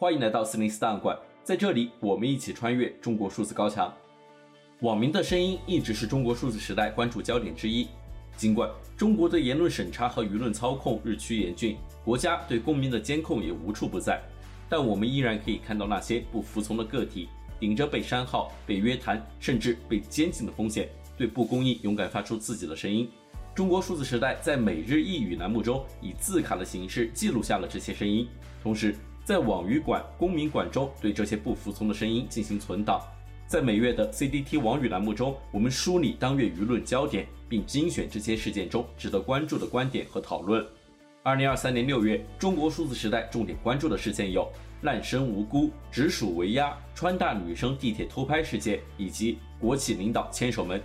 欢迎来到四零四档案馆，在这里我们一起穿越中国数字高墙。网民的声音一直是中国数字时代关注焦点之一。尽管中国的言论审查和舆论操控日趋严峻，国家对公民的监控也无处不在，但我们依然可以看到那些不服从的个体，顶着被删号、被约谈，甚至被监禁的风险，对不公义勇敢发出自己的声音。中国数字时代在每日一语栏目中以字卡的形式记录下了这些声音，同时在网语馆、公民馆中对这些不服从的声音进行存档。在每月的 CDT 网语栏目中，我们梳理当月舆论焦点，并精选这些事件中值得关注的观点和讨论。二零二三年六月，中国数字时代重点关注的事件有：滥生无辜、直属围压、川大女生地铁偷拍事件以及国企领导牵手门。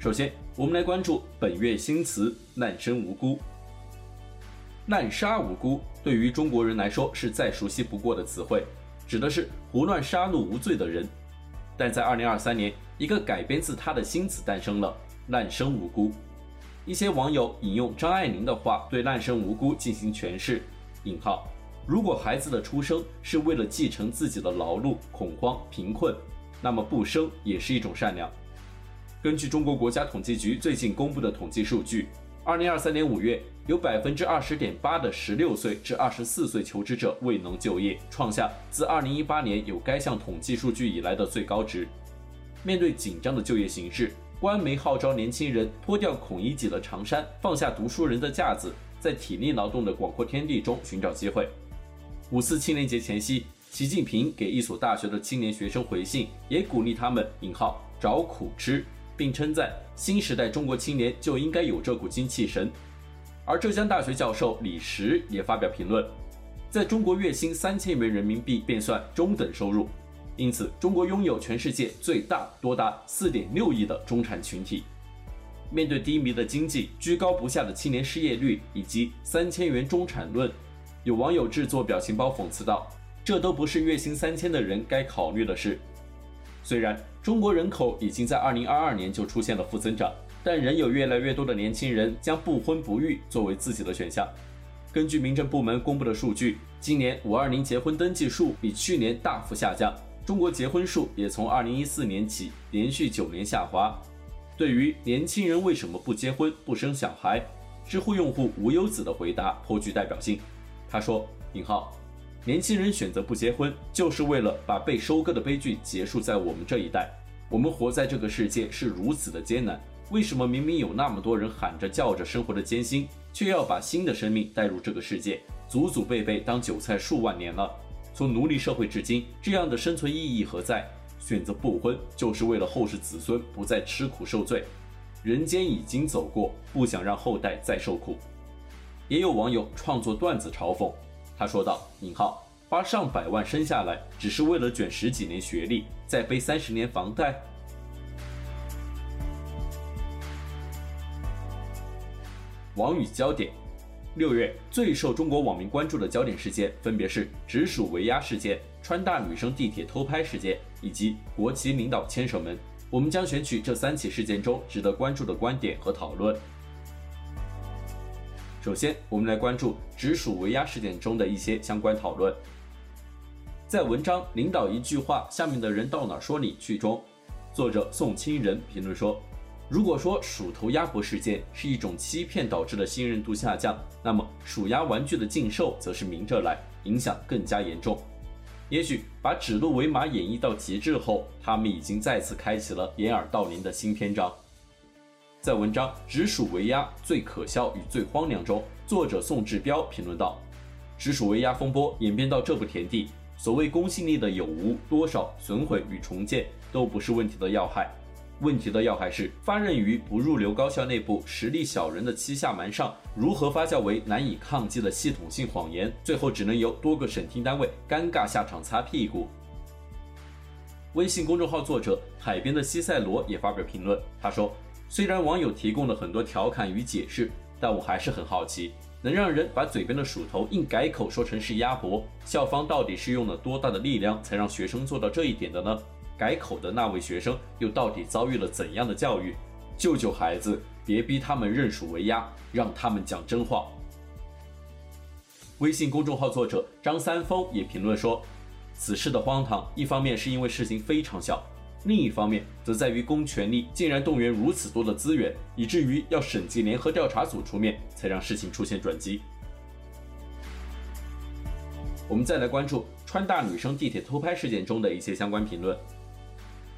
首先，我们来关注本月新词“滥生无辜”。滥杀无辜对于中国人来说是再熟悉不过的词汇，指的是胡乱杀戮无罪的人。但在2023年，一个改编自他的新词诞生了“滥生无辜”。一些网友引用张爱玲的话对“滥生无辜”进行诠释：“引号，如果孩子的出生是为了继承自己的劳碌、恐慌、贫困，那么不生也是一种善良。”根据中国国家统计局最近公布的统计数据。二零二三年五月，有百分之二十点八的十六岁至二十四岁求职者未能就业，创下自二零一八年有该项统计数据以来的最高值。面对紧张的就业形势，官媒号召年轻人脱掉孔乙己的长衫，放下读书人的架子，在体力劳动的广阔天地中寻找机会。五四青年节前夕，习近平给一所大学的青年学生回信，也鼓励他们“引号找苦吃”。并称赞新时代中国青年就应该有这股精气神，而浙江大学教授李石也发表评论，在中国月薪三千元人民币便算中等收入，因此中国拥有全世界最大多达四点六亿的中产群体。面对低迷的经济、居高不下的青年失业率以及三千元中产论，有网友制作表情包讽刺道：“这都不是月薪三千的人该考虑的事。”虽然中国人口已经在2022年就出现了负增长，但仍有越来越多的年轻人将不婚不育作为自己的选项。根据民政部门公布的数据，今年520结婚登记数比去年大幅下降，中国结婚数也从2014年起连续九年下滑。对于年轻人为什么不结婚不生小孩，知乎用户无忧子的回答颇具代表性。他说：“引号。”年轻人选择不结婚，就是为了把被收割的悲剧结束在我们这一代。我们活在这个世界是如此的艰难，为什么明明有那么多人喊着叫着生活的艰辛，却要把新的生命带入这个世界，祖祖辈辈当韭菜数万年了？从奴隶社会至今，这样的生存意义何在？选择不婚，就是为了后世子孙不再吃苦受罪。人间已经走过，不想让后代再受苦。也有网友创作段子嘲讽。他说道：“引号，花上百万生下来，只是为了卷十几年学历，再背三十年房贷。”网语焦点：六月最受中国网民关注的焦点事件，分别是直属围压事件、川大女生地铁偷拍事件以及国企领导牵手门。我们将选取这三起事件中值得关注的观点和讨论。首先，我们来关注直属围压事件中的一些相关讨论。在文章“领导一句话，下面的人到哪说理去”中，作者宋清仁评论说：“如果说鼠头鸭脖事件是一种欺骗导致的信任度下降，那么鼠鸭玩具的禁售则是明着来，影响更加严重。也许把指鹿为马演绎到极致后，他们已经再次开启了掩耳盗铃的新篇章。”在文章《直属围压最可笑与最荒凉》中，作者宋志标评论道：“直属围压风波演变到这步田地，所谓公信力的有无、多少、损毁与重建都不是问题的要害，问题的要害是发轫于不入流高校内部实力小人的欺下瞒上，如何发酵为难以抗击的系统性谎言，最后只能由多个审听单位尴尬下场擦屁股。”微信公众号作者海边的西塞罗也发表评论，他说。虽然网友提供了很多调侃与解释，但我还是很好奇，能让人把嘴边的鼠头硬改口说成是鸭脖，校方到底是用了多大的力量才让学生做到这一点的呢？改口的那位学生又到底遭遇了怎样的教育？救救孩子，别逼他们认鼠为鸭，让他们讲真话。微信公众号作者张三丰也评论说，此事的荒唐，一方面是因为事情非常小，另一方面则在于公权力竟然动员如此多的资源，以至于要审计联合调查组出面，才让事情出现转机。我们再来关注川大女生地铁偷拍事件中的一些相关评论。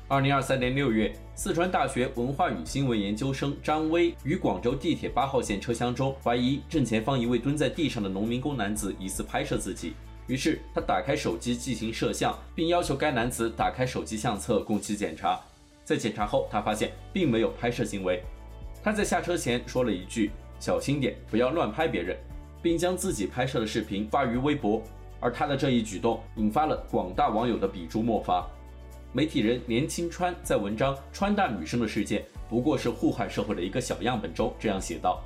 二零二三年六月，四川大学文化与新闻研究生张威于广州地铁八号线车厢中，怀疑正前方一位蹲在地上的农民工男子疑似拍摄自己，于是他打开手机进行摄像，并要求该男子打开手机相册供其检查。在检查后，他发现并没有拍摄行为。他在下车前说了一句：“小心点，不要乱拍别人”，并将自己拍摄的视频发于微博。而他的这一举动引发了广大网友的笔诛墨伐。媒体人年轻川在文章《川大女生的事件不过是祸害社会的一个小样本》中这样写道：“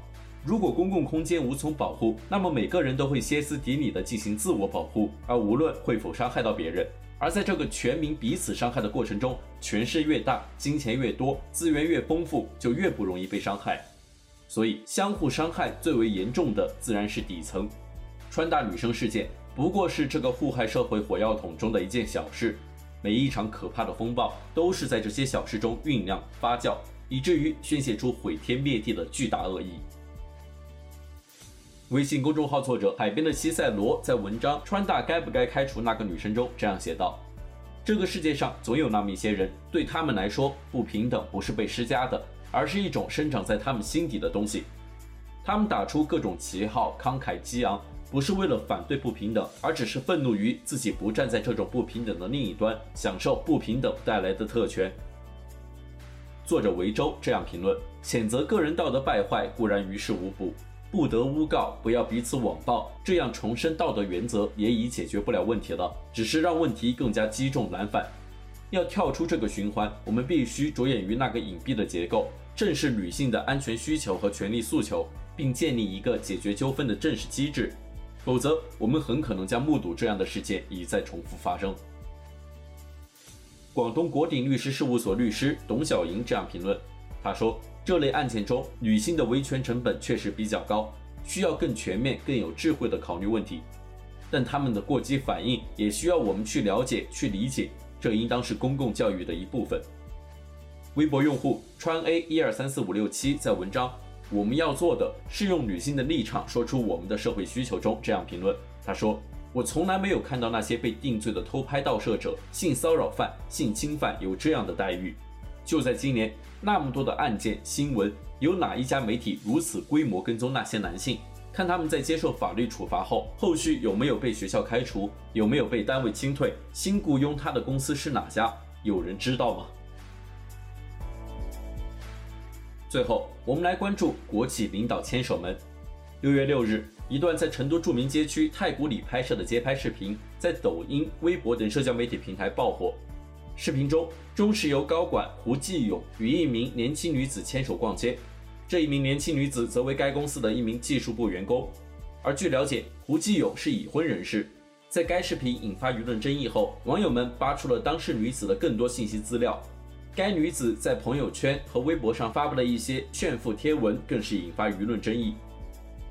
如果公共空间无从保护，那么每个人都会歇斯底里地进行自我保护，而无论会否伤害到别人。而在这个全民彼此伤害的过程中，权势越大，金钱越多，资源越丰富，就越不容易被伤害。所以，相互伤害最为严重的自然是底层。川大女生事件不过是这个祸害社会火药桶中的一件小事。”每一场可怕的风暴都是在这些小事中酝酿发酵，以至于宣泄出毁天灭地的巨大恶意。微信公众号作者海边的西塞罗在文章《川大该不该开除那个女生》中这样写道：“这个世界上总有那么一些人，对他们来说，不平等不是被施加的，而是一种生长在他们心底的东西。他们打出各种旗号，慷慨激昂。”不是为了反对不平等，而只是愤怒于自己不站在这种不平等的另一端，享受不平等带来的特权。作者维州这样评论：谴责个人道德败坏固然于事无补，不得诬告，不要彼此网暴，这样重申道德原则也已解决不了问题了，只是让问题更加积重难返。要跳出这个循环，我们必须着眼于那个隐蔽的结构，正视女性的安全需求和权利诉求，并建立一个解决纠纷的正式机制。否则，我们很可能将目睹这样的事件一再重复发生。广东国鼎律师事务所律师董小莹这样评论：“他说，这类案件中，女性的维权成本确实比较高，需要更全面、更有智慧的考虑问题。但他们的过激反应也需要我们去了解、去理解，这应当是公共教育的一部分。”微博用户川 A 一二三四五六七在文章。我们要做的是用女性的立场说出我们的社会需求中这样评论。他说：“我从来没有看到那些被定罪的偷拍盗摄者、性骚扰犯、性侵犯有这样的待遇。就在今年，那么多的案件新闻，有哪一家媒体如此规模跟踪那些男性？看他们在接受法律处罚后，后续有没有被学校开除，有没有被单位清退？新雇佣他的公司是哪家？有人知道吗？”最后，我们来关注国企领导牵手们。六月六日，一段在成都著名街区太古里拍摄的街拍视频，在抖音、微博等社交媒体平台爆火。视频中，中石油高管胡继勇与一名年轻女子牵手逛街，这一名年轻女子则为该公司的一名技术部员工。而据了解，胡继勇是已婚人士。在该视频引发舆论争议后，网友们扒出了当事女子的更多信息资料。该女子在朋友圈和微博上发布的一些炫富贴文，更是引发舆论争议。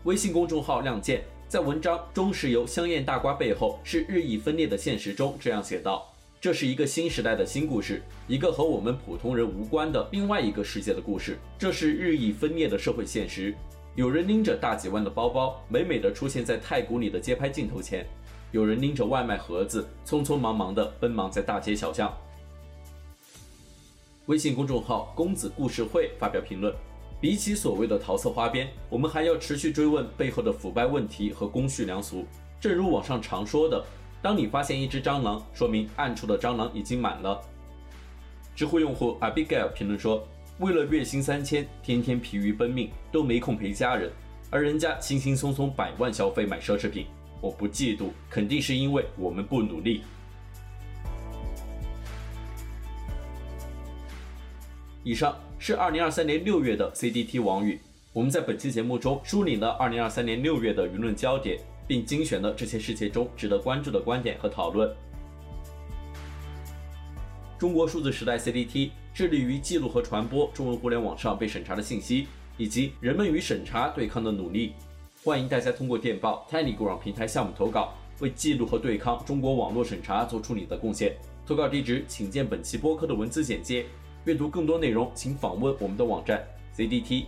微信公众号“亮剑”在文章《中石油香艳大瓜背后是日益分裂的现实》中这样写道：“这是一个新时代的新故事，一个和我们普通人无关的另外一个世界的故事。这是日益分裂的社会现实。有人拎着大几万的包包，美美的出现在太古里的街拍镜头前；有人拎着外卖盒子，匆匆忙忙的奔忙在大街小巷。”微信公众号“公子故事会”发表评论：比起所谓的桃色花边，我们还要持续追问背后的腐败问题和公序良俗。正如网上常说的，当你发现一只蟑螂，说明暗处的蟑螂已经满了。知乎用户 Abigail 评论说：“为了月薪三千，天天疲于奔命，都没空陪家人，而人家轻轻松松百万消费买奢侈品，我不嫉妒，肯定是因为我们不努力。”以上是二零二三年六月的 CDT 网语。我们在本期节目中梳理了二零二三年六月的舆论焦点，并精选了这些事件中值得关注的观点和讨论。中国数字时代 CDT 致力于记录和传播中文互联网上被审查的信息，以及人们与审查对抗的努力。欢迎大家通过电报 Telegram 平台项目投稿，为记录和对抗中国网络审查做出你的贡献。投稿地址请见本期播客的文字简介。阅读更多内容，请访问我们的网站 cdt.media。